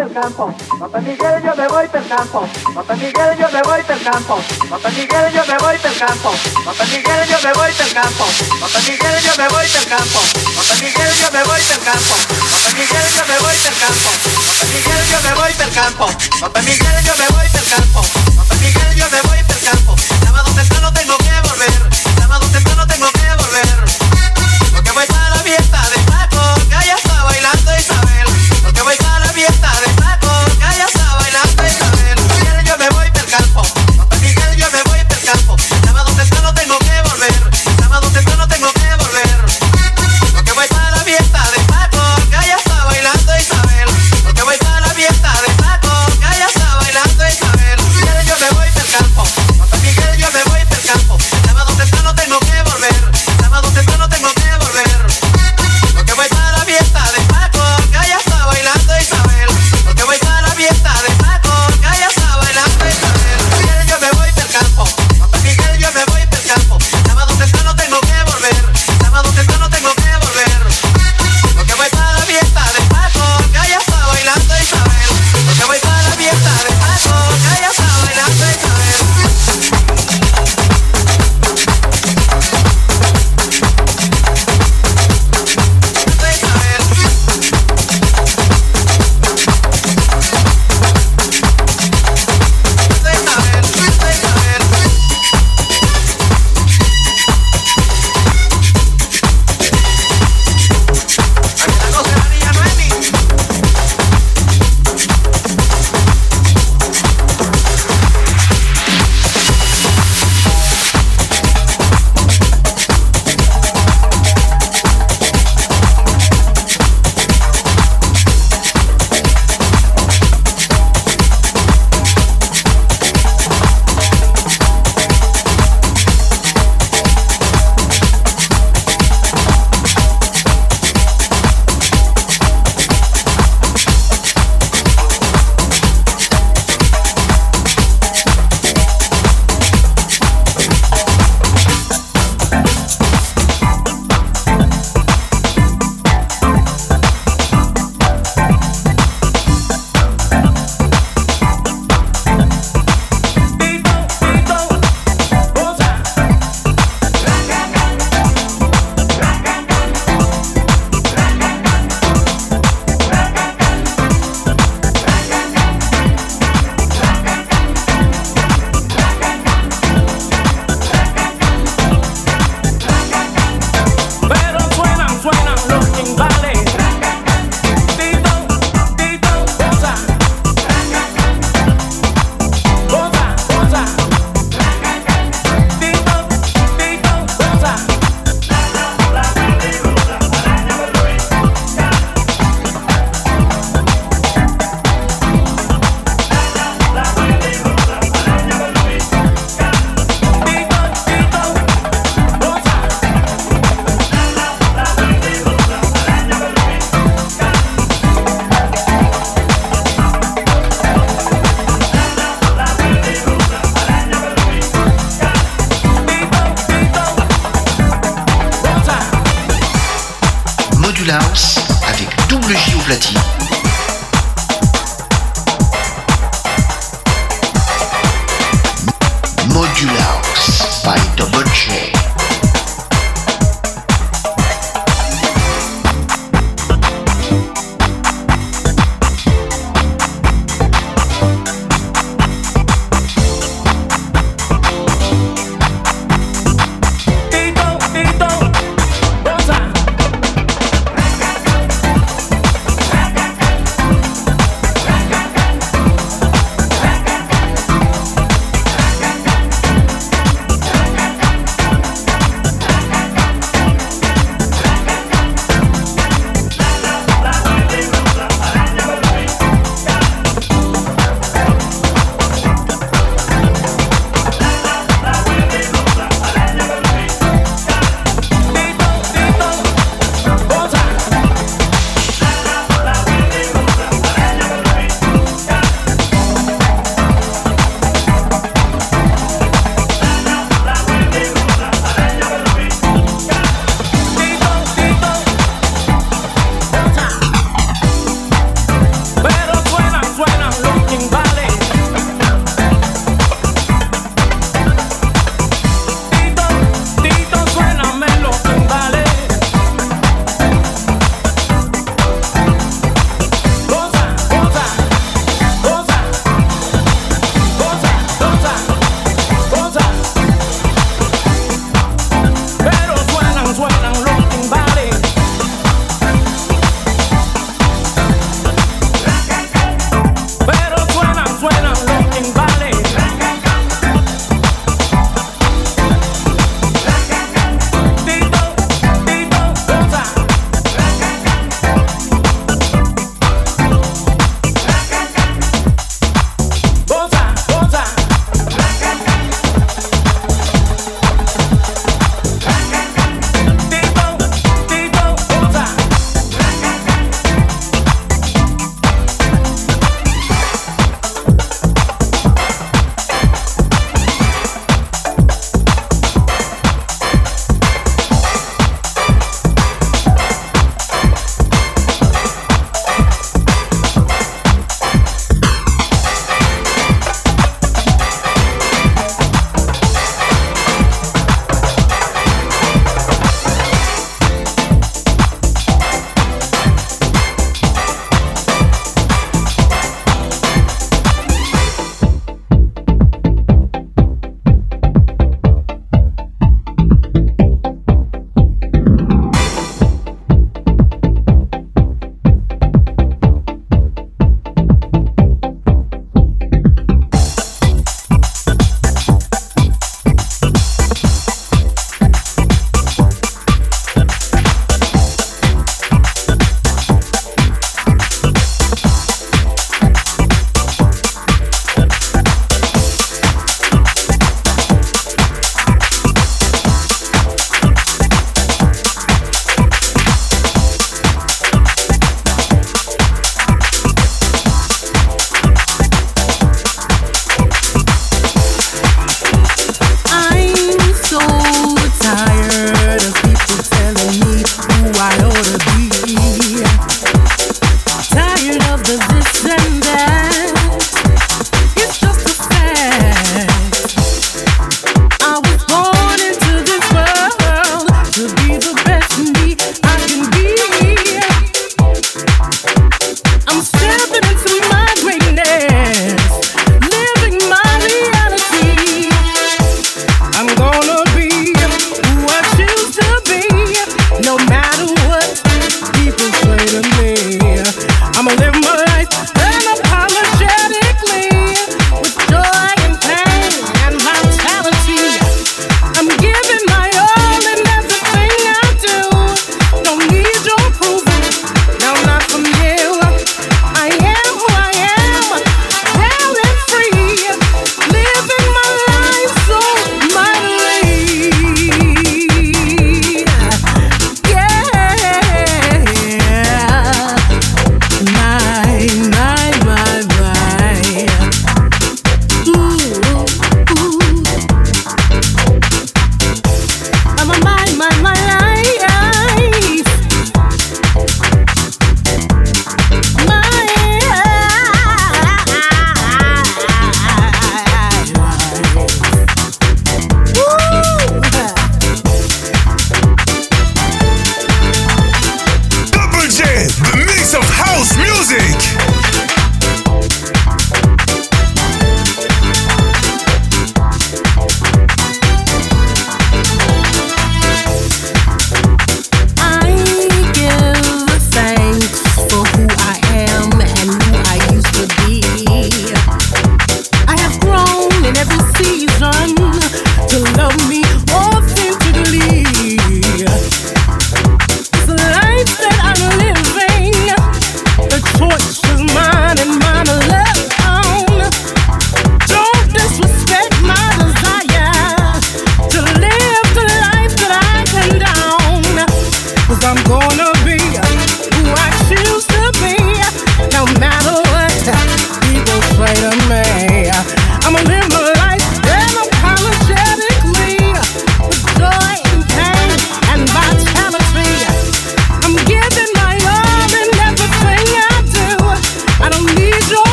pel campo, papá Miguel yo me voy pel campo, papá Miguel yo me voy pel campo, papá Miguel yo me voy pel campo, papá Miguel yo me voy pel campo, papá Miguel yo me voy pel campo, papá Miguel yo me voy pel campo, papá Miguel yo me voy pel campo, papá Miguel yo me voy pel campo, papá Miguel yo me voy pel campo, papá Miguel yo me voy pel campo,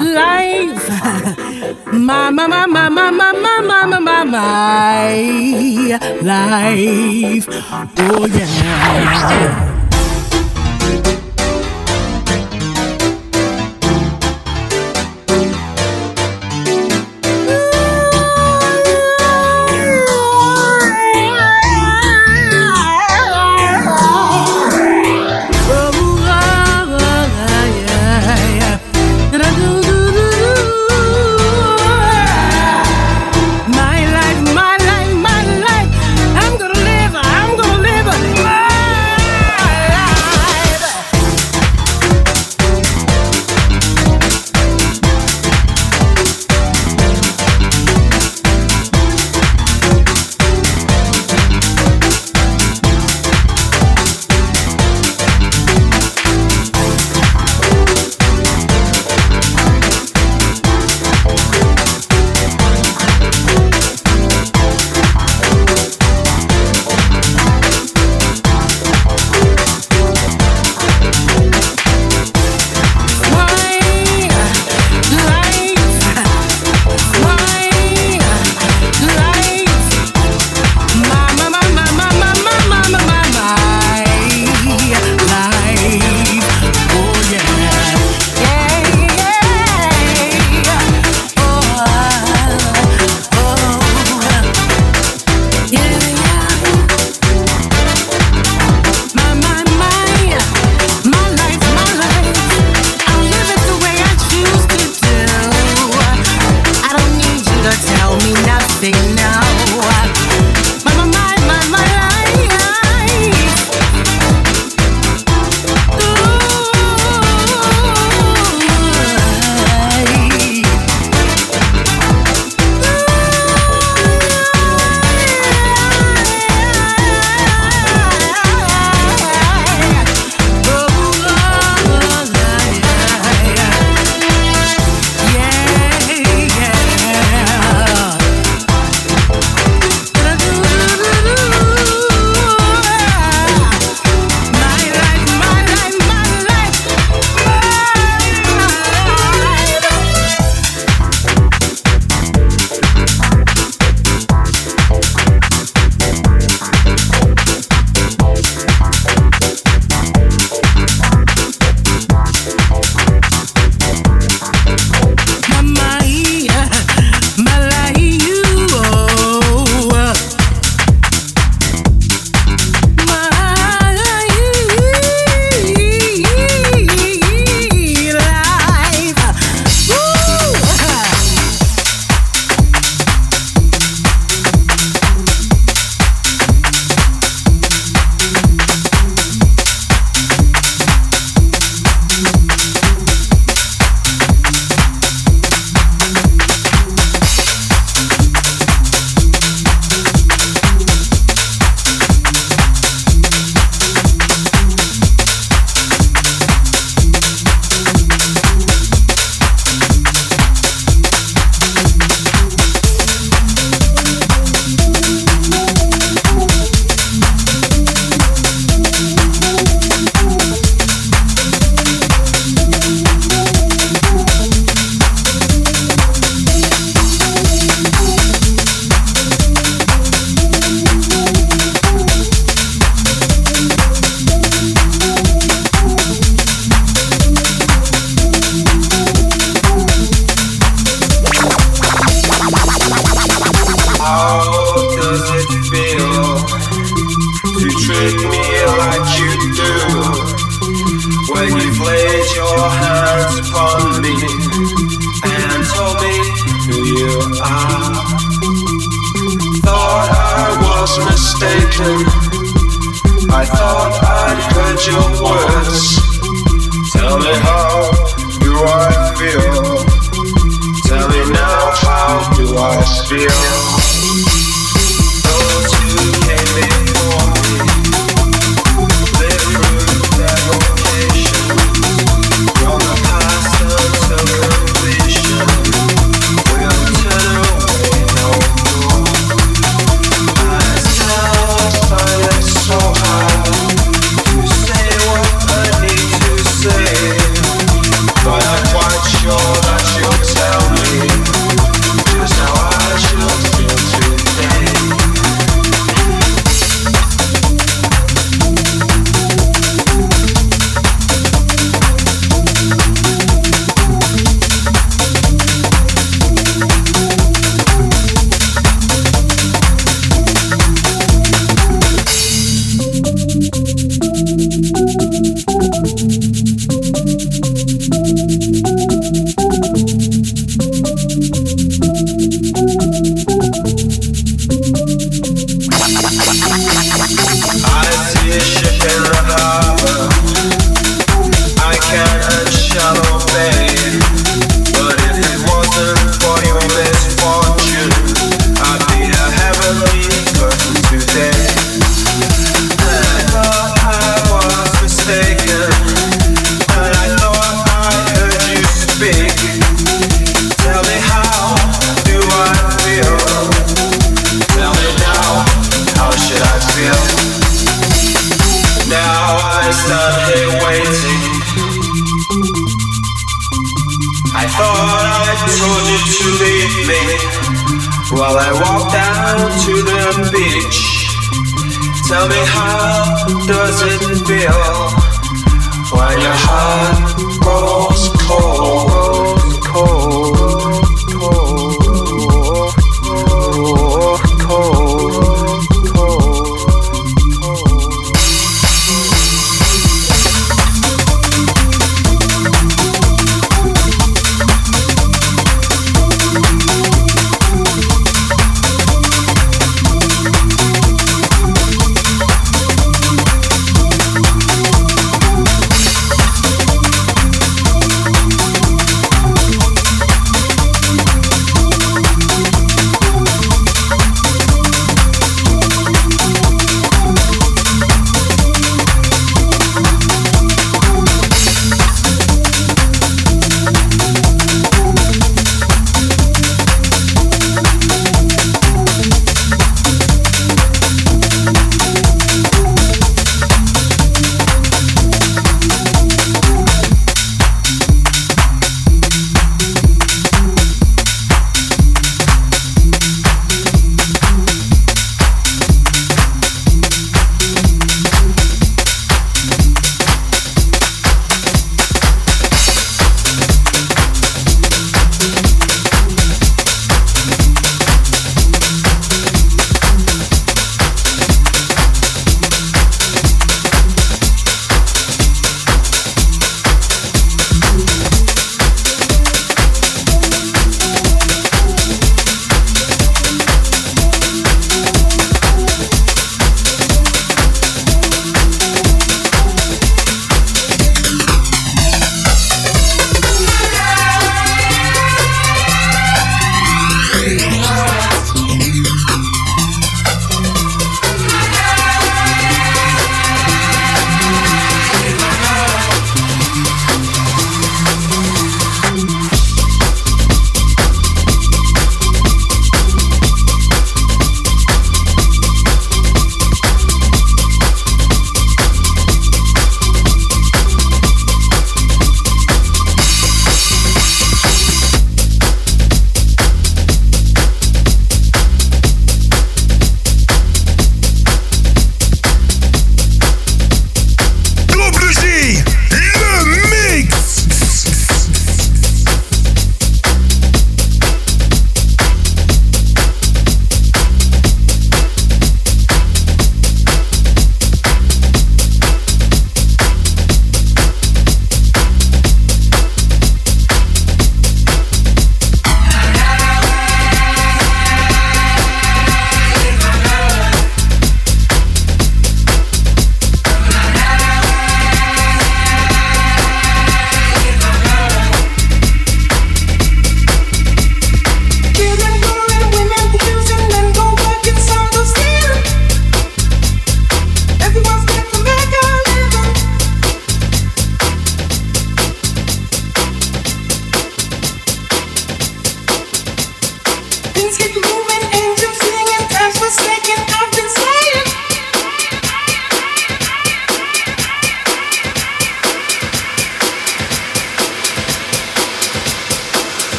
life. my, my, my, my, my, my, my, my, my, my, my life. Oh, yeah.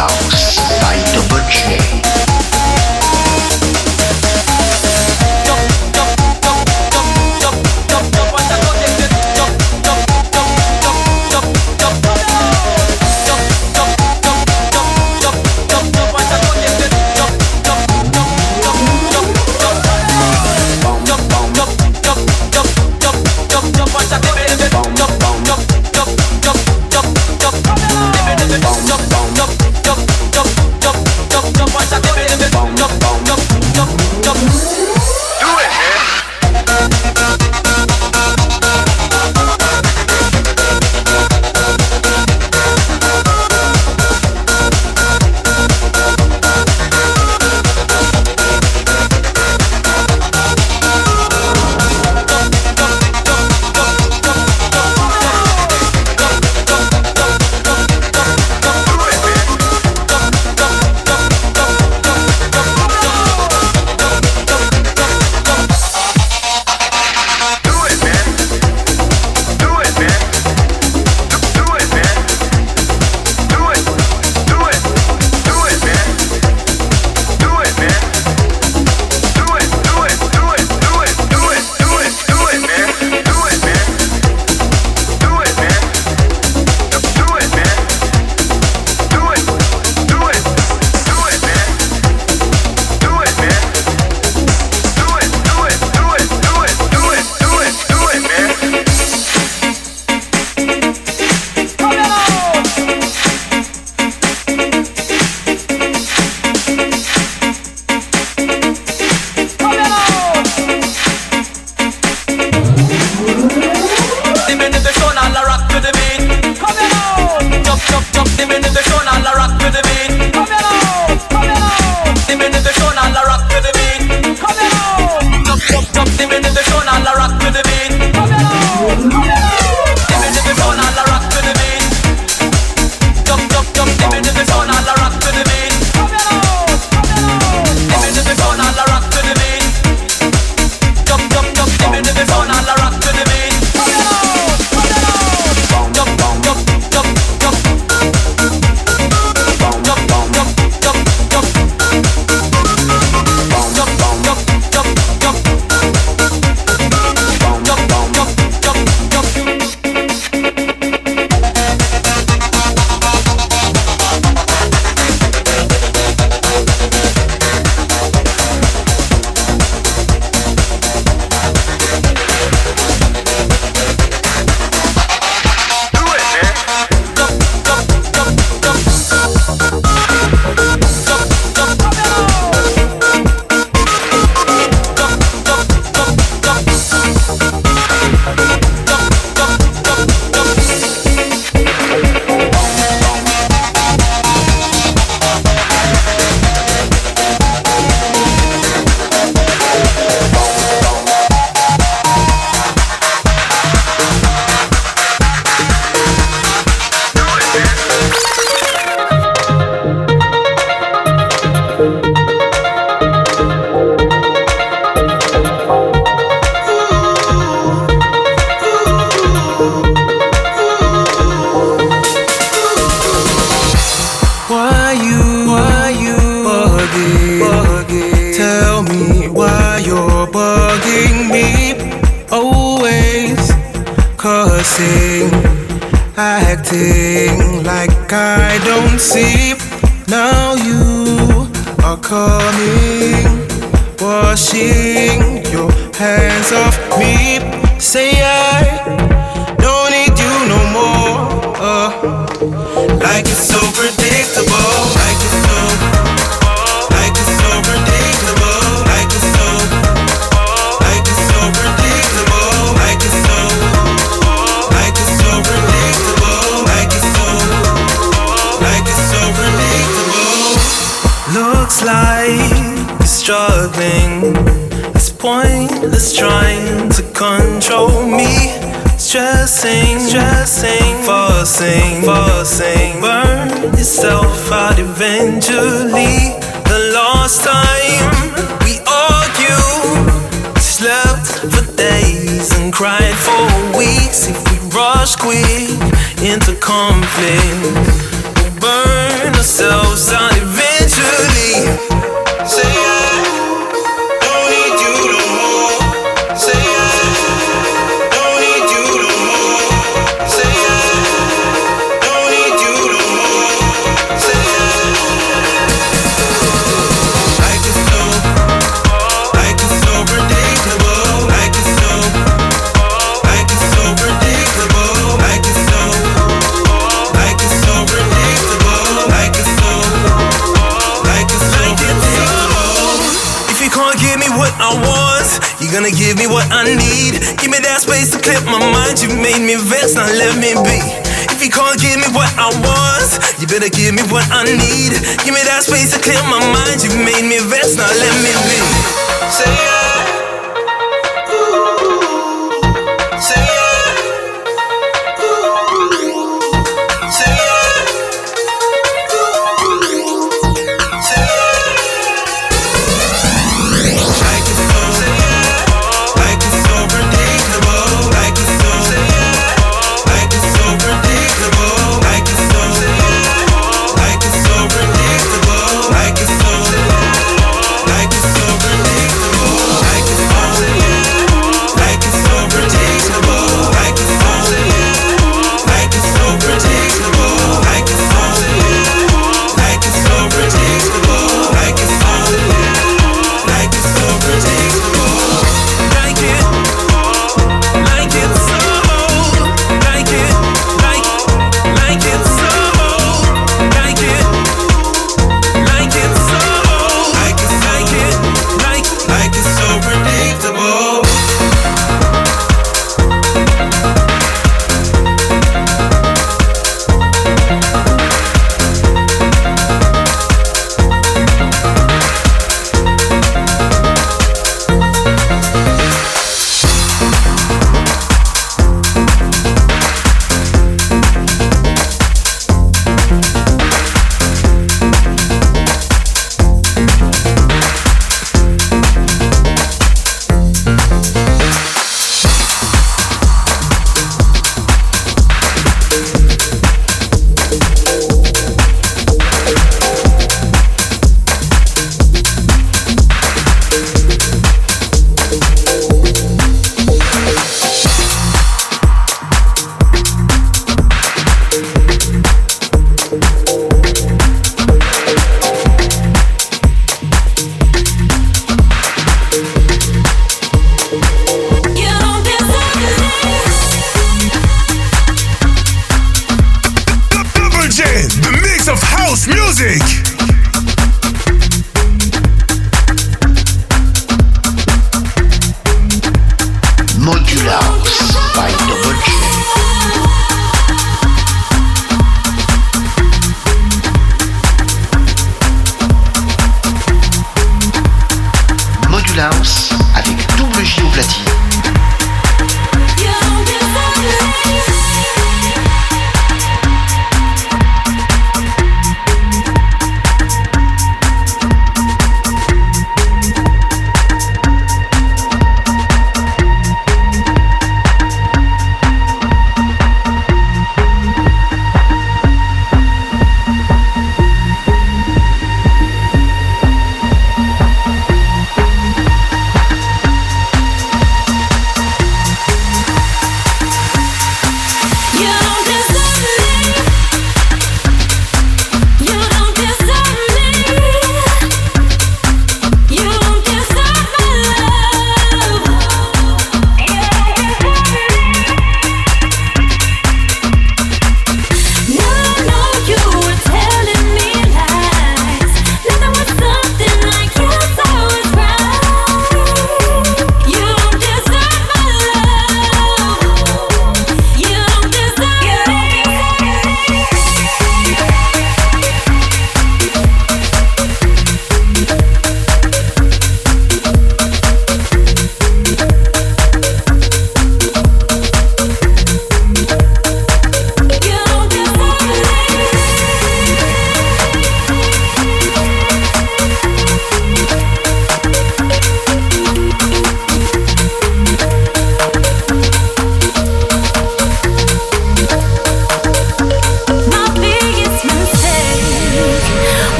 house by Dobochnik. why you, why you bugging, bugging? Tell me why you're bugging me. Always cussing, acting like I don't see. Now you are coming, washing your hands off me. Say I don't need you no more. Uh, like it's over. Struggling. It's pointless trying to control me. Stressing, stressing, forcing, forcing. Burn yourself out eventually. The last time we argued, slept for days and cried for weeks. If we rush quick into conflict, we'll burn ourselves out eventually. Gonna give me what I need. Give me that space to clear my mind. You made me vex, now let me be. If you can't give me what I want, you better give me what I need. Give me that space to clear my mind. You made me vex, now let me be. Say